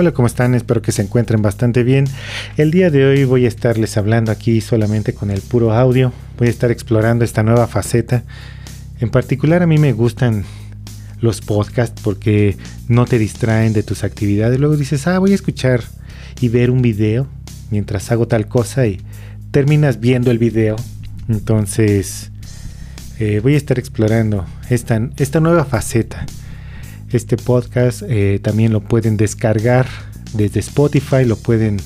Hola, ¿cómo están? Espero que se encuentren bastante bien. El día de hoy voy a estarles hablando aquí solamente con el puro audio. Voy a estar explorando esta nueva faceta. En particular a mí me gustan los podcasts porque no te distraen de tus actividades. Luego dices, ah, voy a escuchar y ver un video mientras hago tal cosa y terminas viendo el video. Entonces eh, voy a estar explorando esta, esta nueva faceta. Este podcast eh, también lo pueden descargar desde Spotify, lo pueden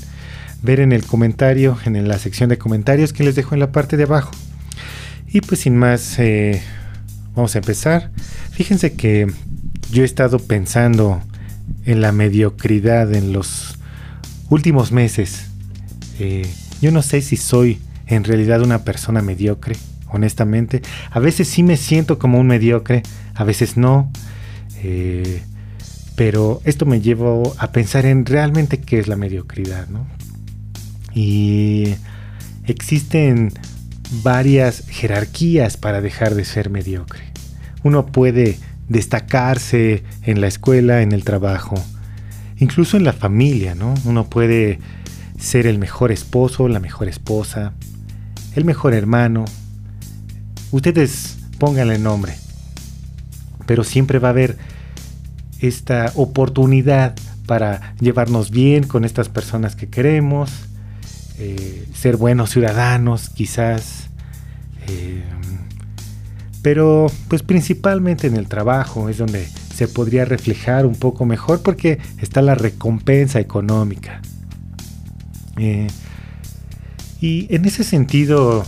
ver en el comentario, en la sección de comentarios que les dejo en la parte de abajo. Y pues sin más, eh, vamos a empezar. Fíjense que yo he estado pensando en la mediocridad en los últimos meses. Eh, yo no sé si soy en realidad una persona mediocre, honestamente. A veces sí me siento como un mediocre, a veces no. Eh, pero esto me llevó a pensar en realmente qué es la mediocridad, ¿no? Y existen varias jerarquías para dejar de ser mediocre. Uno puede destacarse en la escuela, en el trabajo, incluso en la familia, ¿no? Uno puede ser el mejor esposo, la mejor esposa, el mejor hermano. Ustedes pónganle nombre. Pero siempre va a haber esta oportunidad para llevarnos bien con estas personas que queremos, eh, ser buenos ciudadanos quizás, eh, pero pues principalmente en el trabajo es donde se podría reflejar un poco mejor porque está la recompensa económica. Eh, y en ese sentido,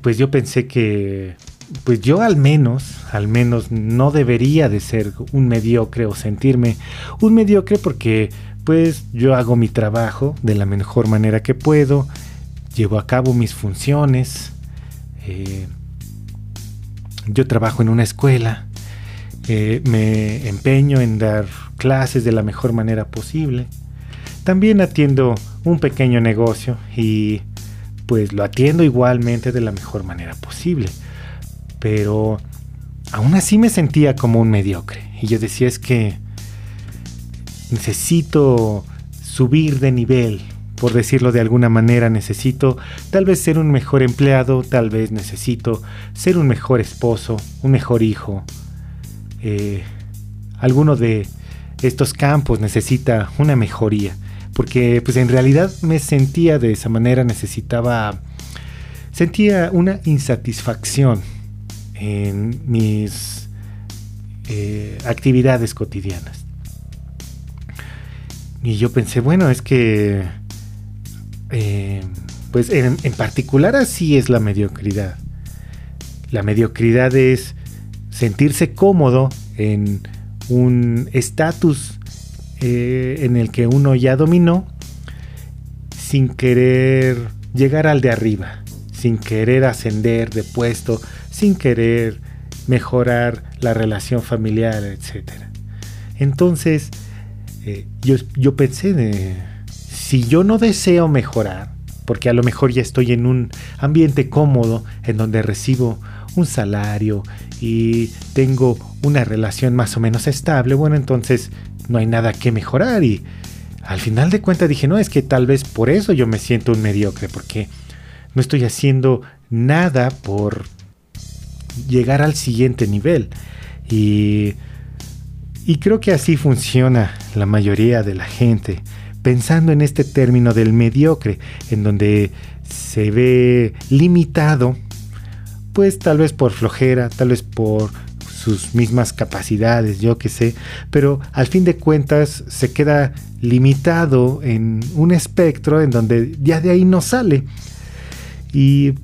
pues yo pensé que pues yo al menos, al menos no debería de ser un mediocre o sentirme un mediocre porque pues yo hago mi trabajo de la mejor manera que puedo, llevo a cabo mis funciones, eh, yo trabajo en una escuela, eh, me empeño en dar clases de la mejor manera posible, también atiendo un pequeño negocio y pues lo atiendo igualmente de la mejor manera posible pero aún así me sentía como un mediocre. Y yo decía es que necesito subir de nivel, por decirlo de alguna manera, necesito tal vez ser un mejor empleado, tal vez necesito ser un mejor esposo, un mejor hijo. Eh, alguno de estos campos necesita una mejoría, porque pues en realidad me sentía de esa manera, necesitaba, sentía una insatisfacción en mis eh, actividades cotidianas. Y yo pensé, bueno, es que, eh, pues en, particular así es la mediocridad. La mediocridad es sentirse cómodo en un estatus eh, en el que uno ya dominó sin querer llegar al de arriba, sin querer ascender de puesto, sin querer mejorar la relación familiar, etc. Entonces, eh, yo, yo pensé, si yo no deseo mejorar, porque a lo mejor ya estoy en un ambiente cómodo en donde recibo un salario y tengo una relación más o menos estable, bueno, entonces no hay nada que mejorar y al final de cuentas dije, no, es que tal vez por eso yo me siento un mediocre, porque no estoy haciendo nada por llegar al siguiente nivel. Y, y creo que así funciona la mayoría de la gente, pensando en este término del mediocre, en donde se ve limitado, pues tal vez por flojera, tal vez por sus mismas capacidades, yo que sé, pero al fin de cuentas se queda limitado en un espectro en donde ya de ahí no sale. Y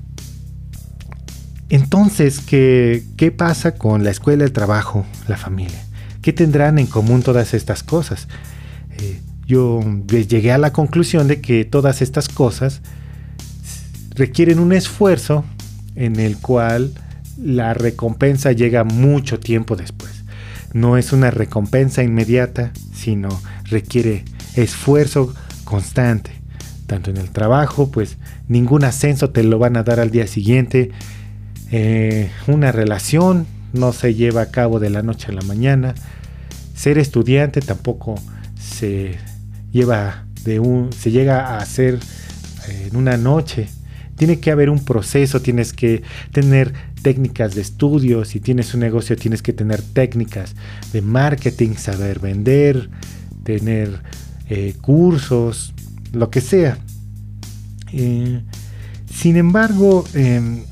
entonces, ¿qué, ¿qué pasa con la escuela, el trabajo, la familia? ¿Qué tendrán en común todas estas cosas? Eh, yo llegué a la conclusión de que todas estas cosas requieren un esfuerzo en el cual la recompensa llega mucho tiempo después. No es una recompensa inmediata, sino requiere esfuerzo constante. Tanto en el trabajo, pues ningún ascenso te lo van a dar al día siguiente, eh, una relación no se lleva a cabo de la noche a la mañana. Ser estudiante tampoco se lleva de un, se llega a hacer en una noche. Tiene que haber un proceso, tienes que tener técnicas de estudio, si tienes un negocio tienes que tener técnicas de marketing, saber vender, tener eh, cursos, lo que sea. Eh, sin embargo, em,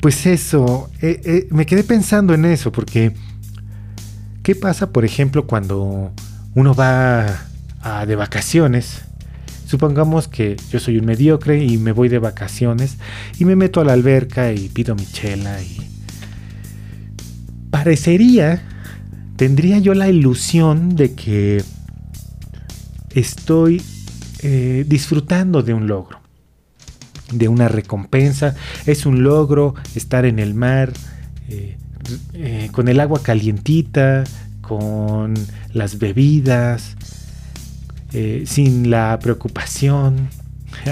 pues eso, eh, me quedé pensando en eso, porque ¿qué pasa, por ejemplo, cuando uno va de vacaciones? Supongamos que yo soy un mediocre y me voy de vacaciones y me meto a la alberca y pido mi chela y parecería, tendría yo la ilusión de que estoy eh, disfrutando de un logro, de una recompensa. Es un logro estar en el mar, eh, eh, con el agua calientita, con las bebidas, sin la preocupación.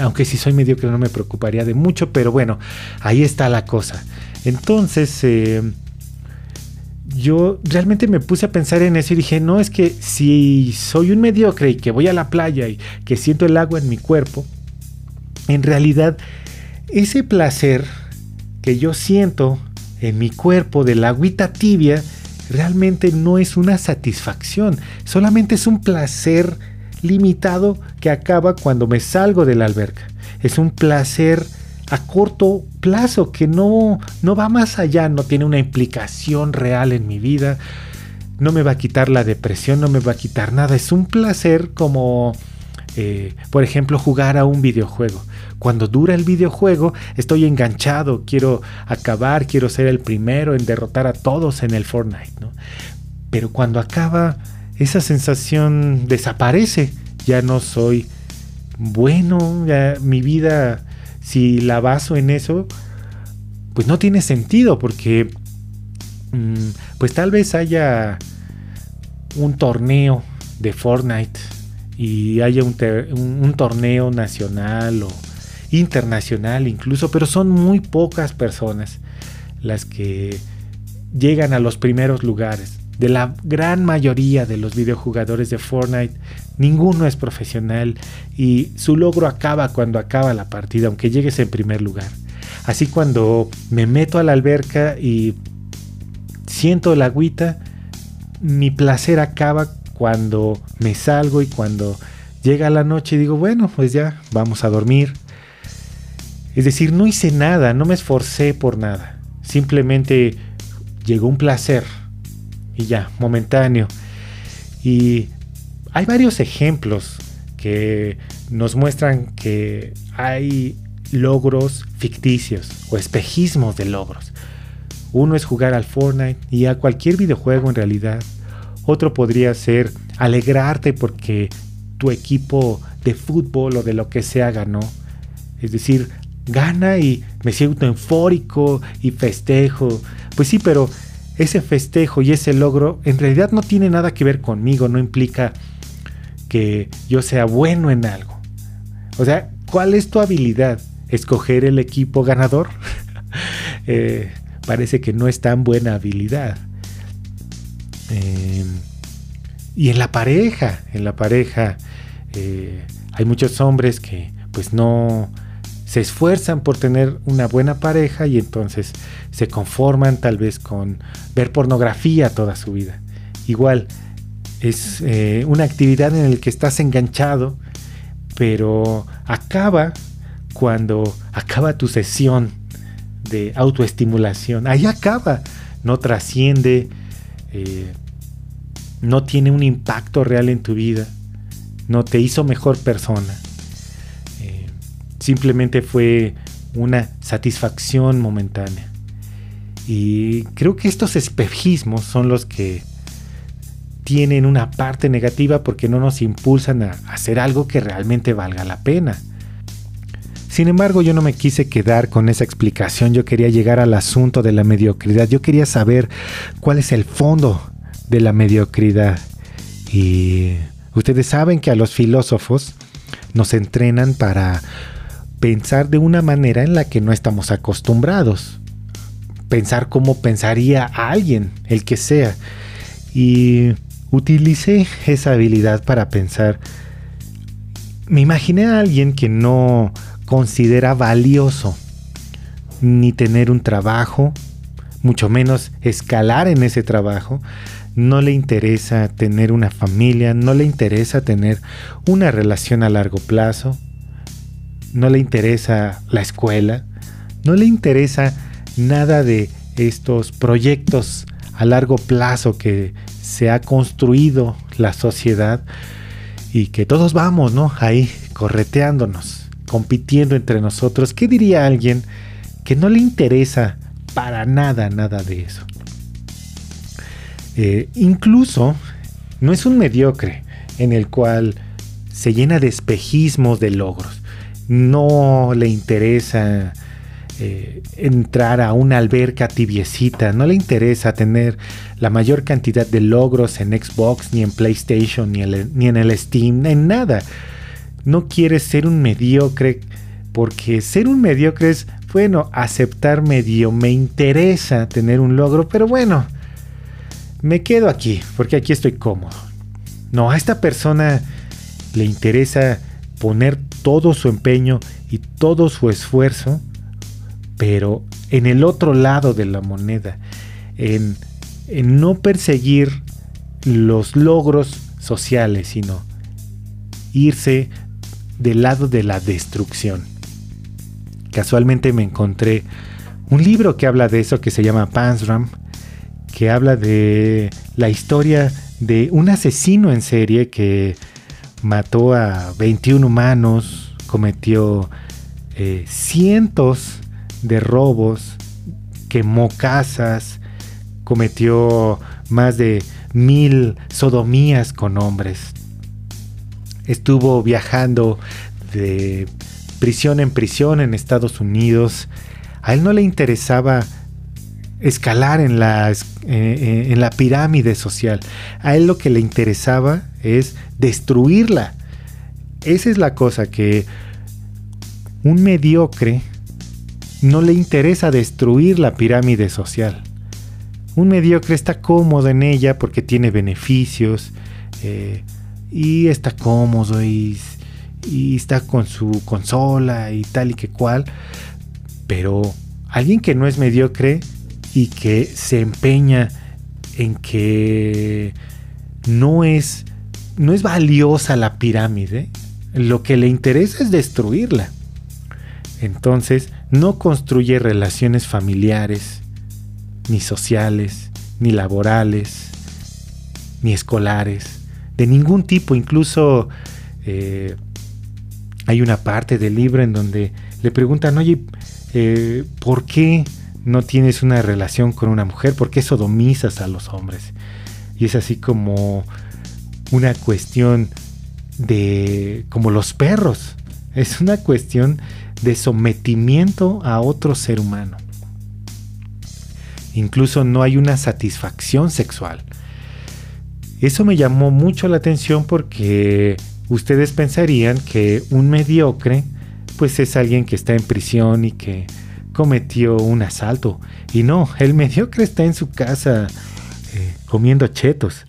Aunque si soy mediocre no me preocuparía de mucho, pero bueno, ahí está la cosa. Entonces, yo realmente me puse a pensar en eso y dije, no, es que si soy un mediocre y que voy a la playa y que siento el agua en mi cuerpo, en realidad ese placer que yo siento en mi cuerpo de la agüita tibia realmente no es una satisfacción, solamente es un placer limitado que acaba cuando me salgo de la alberca. Es un placer a corto plazo, que no, no va más allá, no tiene una implicación real en mi vida, no me va a quitar la depresión, no me va a quitar nada, es un placer como, eh, por ejemplo, jugar a un videojuego. Cuando dura el videojuego, estoy enganchado, quiero acabar, quiero ser el primero en derrotar a todos en el Fortnite, ¿no? Pero cuando acaba, esa sensación desaparece, ya no soy bueno, mi vida si la baso en eso, pues no tiene sentido porque mm, pues tal vez haya un torneo de Fortnite y haya un, torneo nacional o internacional incluso, pero son muy pocas personas las que llegan a los primeros lugares. De la gran mayoría de los videojugadores de Fortnite, ninguno es profesional y su logro acaba cuando acaba la partida, aunque llegues en primer lugar. Así cuando me meto a la alberca y siento la agüita, mi placer acaba cuando me salgo y cuando llega la noche y digo, bueno, pues ya, vamos a dormir. Es decir, no hice nada, no me esforcé por nada. Simplemente llegó un placer y ya, momentáneo. Y hay varios ejemplos que nos muestran que hay logros ficticios o espejismos de logros. Uno es jugar al Fortnite y a cualquier videojuego en realidad. Otro podría ser alegrarte porque tu equipo de fútbol o de lo que sea ganó. Es decir, gana y me siento eufórico y festejo. Pues sí, pero ese festejo y ese logro en realidad no tiene nada que ver conmigo, no implica que yo sea bueno en algo. O sea, ¿cuál es tu habilidad? ¿Escoger el equipo ganador? Eh, parece que no es tan buena habilidad. Eh, y en la pareja, en la pareja eh, hay muchos hombres que pues no se esfuerzan por tener una buena pareja y entonces se conforman tal vez con ver pornografía toda su vida. Igual, es eh, una actividad en la que estás enganchado, pero acaba cuando acaba tu sesión de autoestimulación. Ahí acaba, no trasciende, eh, no tiene un impacto real en tu vida, no te hizo mejor persona simplemente fue una satisfacción momentánea. Y creo que estos espejismos son los que tienen una parte negativa porque no nos impulsan a hacer algo que realmente valga la pena. Sin embargo, yo no me quise quedar con esa explicación, yo quería llegar al asunto de la mediocridad, yo quería saber cuál es el fondo de la mediocridad. Y ustedes saben que a los filósofos nos entrenan para pensar de una manera en la que no estamos acostumbrados. Pensar como pensaría alguien, el que sea. Y utilicé esa habilidad para pensar. Me imaginé a alguien que no considera valioso ni tener un trabajo, mucho menos escalar en ese trabajo. No le interesa tener una familia, no le interesa tener una relación a largo plazo, no le interesa la escuela, no le interesa nada de estos proyectos a largo plazo que se ha construido la sociedad y que todos vamos, ¿no? Ahí correteándonos, compitiendo entre nosotros. ¿Qué diría alguien que no le interesa para nada, nada de eso? Eh, incluso no es un mediocre en el cual se llena de espejismos de logros. No le interesa eh, entrar a una alberca tibiecita, no le interesa tener la mayor cantidad de logros en Xbox, ni en PlayStation, ni, ni en el Steam, en nada. No quiere ser un mediocre, porque ser un mediocre es, bueno, aceptar medio, me interesa tener un logro, pero bueno, me quedo aquí, porque aquí estoy cómodo. No, a esta persona le interesa poner todo su empeño y todo su esfuerzo pero en el otro lado de la moneda, en, no perseguir los logros sociales, sino irse del lado de la destrucción. Casualmente me encontré un libro que habla de eso que se llama Pansram, que habla de la historia de un asesino en serie que mató a 21 humanos, cometió eh, cientos de robos, quemó casas, cometió más de mil sodomías con hombres. Estuvo viajando de prisión en prisión en Estados Unidos. A él no le interesaba escalar en la, eh, eh, en la pirámide social. A él lo que le interesaba es destruirla. Esa es la cosa que un mediocre no le interesa destruir la pirámide social. Un mediocre está cómodo en ella porque tiene beneficios eh, y está cómodo y, y está con su consola y tal y que cual. Pero alguien que no es mediocre y que se empeña en que no es, no es valiosa la pirámide, lo que le interesa es destruirla. Entonces, no construye relaciones familiares, ni sociales, ni laborales, ni escolares, de ningún tipo. Incluso eh, hay una parte del libro en donde le preguntan, oye, eh, ¿por qué no tienes una relación con una mujer? ¿Por qué sodomizas a los hombres? Y es así como una cuestión de como los perros. Es una cuestión de sometimiento a otro ser humano. Incluso no hay una satisfacción sexual. Eso me llamó mucho la atención porque ustedes pensarían que un mediocre pues es alguien que está en prisión y que cometió un asalto. Y no, el mediocre está en su casa eh, comiendo chetos,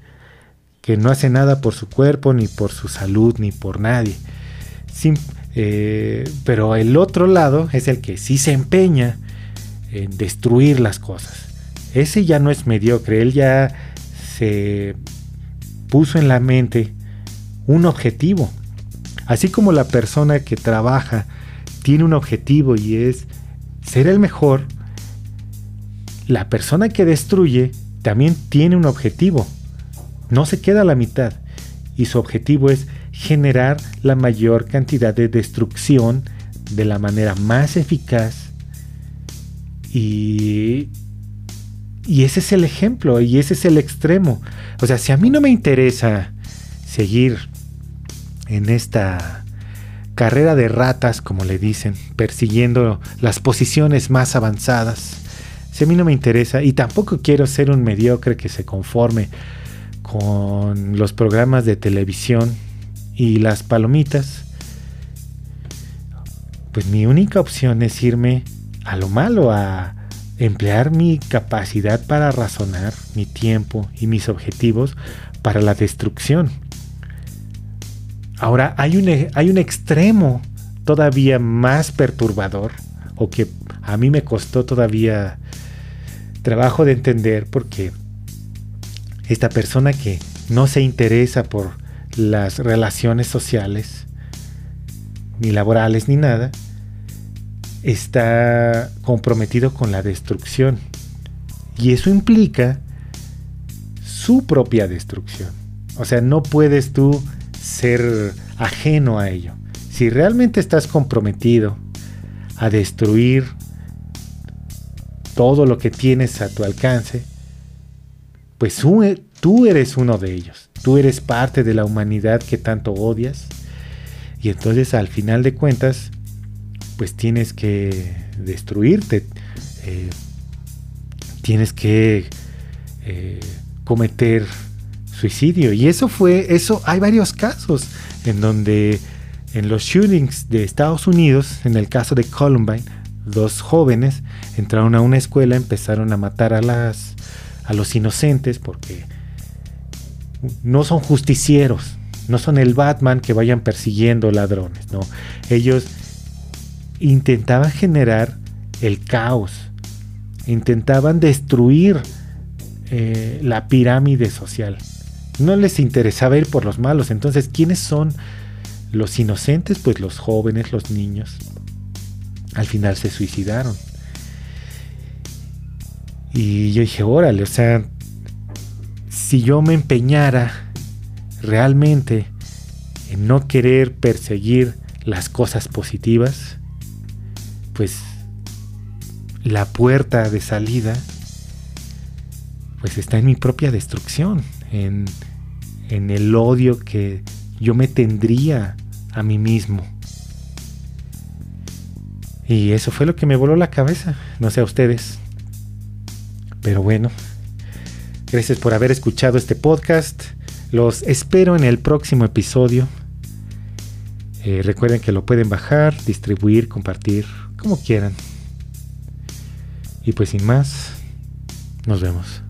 que no hace nada por su cuerpo, ni por su salud, ni por nadie. Eh, pero el otro lado es el que sí se empeña en destruir las cosas. Ese ya no es mediocre, él ya se puso en la mente un objetivo. Así como la persona que trabaja tiene un objetivo y es ser el mejor, la persona que destruye también tiene un objetivo. No se queda a la mitad. Y su objetivo es generar la mayor cantidad de destrucción de la manera más eficaz y, y ese es el ejemplo y ese es el extremo. O sea, si a mí no me interesa seguir en esta carrera de ratas, como le dicen, persiguiendo las posiciones más avanzadas, si a mí no me interesa y tampoco quiero ser un mediocre que se conforme con los programas de televisión y las palomitas, pues mi única opción es irme a lo malo, a, emplear mi capacidad para razonar, mi tiempo y mis objetivos para la destrucción. Ahora hay un, e, hay un extremo todavía más perturbador o que a mí me costó todavía trabajo de entender porque esta persona que no se interesa por las relaciones sociales, ni laborales, ni nada, está comprometido con la destrucción. Y eso implica su propia destrucción. O sea, no puedes tú ser ajeno a ello. Si realmente estás comprometido a destruir todo lo que tienes a tu alcance, pues tú eres uno de ellos. Tú eres parte de la humanidad que tanto odias. Y entonces al final de cuentas, pues tienes que destruirte. Eh, tienes que eh, cometer suicidio. Y eso fue, eso, hay varios casos en donde en los shootings de Estados Unidos, en el caso de Columbine, dos jóvenes entraron a una escuela, empezaron a matar a las a los inocentes porque no son justicieros, no son el Batman que vayan persiguiendo ladrones, no. Ellos intentaban generar el caos, intentaban destruir eh, la pirámide social. No les interesaba ir por los malos. Entonces, ¿quiénes son los inocentes? Pues los jóvenes, los niños. Al final se suicidaron. Y yo dije, órale, o sea, si yo me empeñara realmente en no querer perseguir las cosas positivas, pues la puerta de salida pues está en mi propia destrucción, en, en el odio que yo me tendría a mí mismo. Y eso fue lo que me voló la cabeza, no sé a ustedes. Pero bueno, gracias por haber escuchado este podcast. Los espero en el próximo episodio. Eh, recuerden que lo pueden bajar, distribuir, compartir, como quieran. Y pues sin más, nos vemos.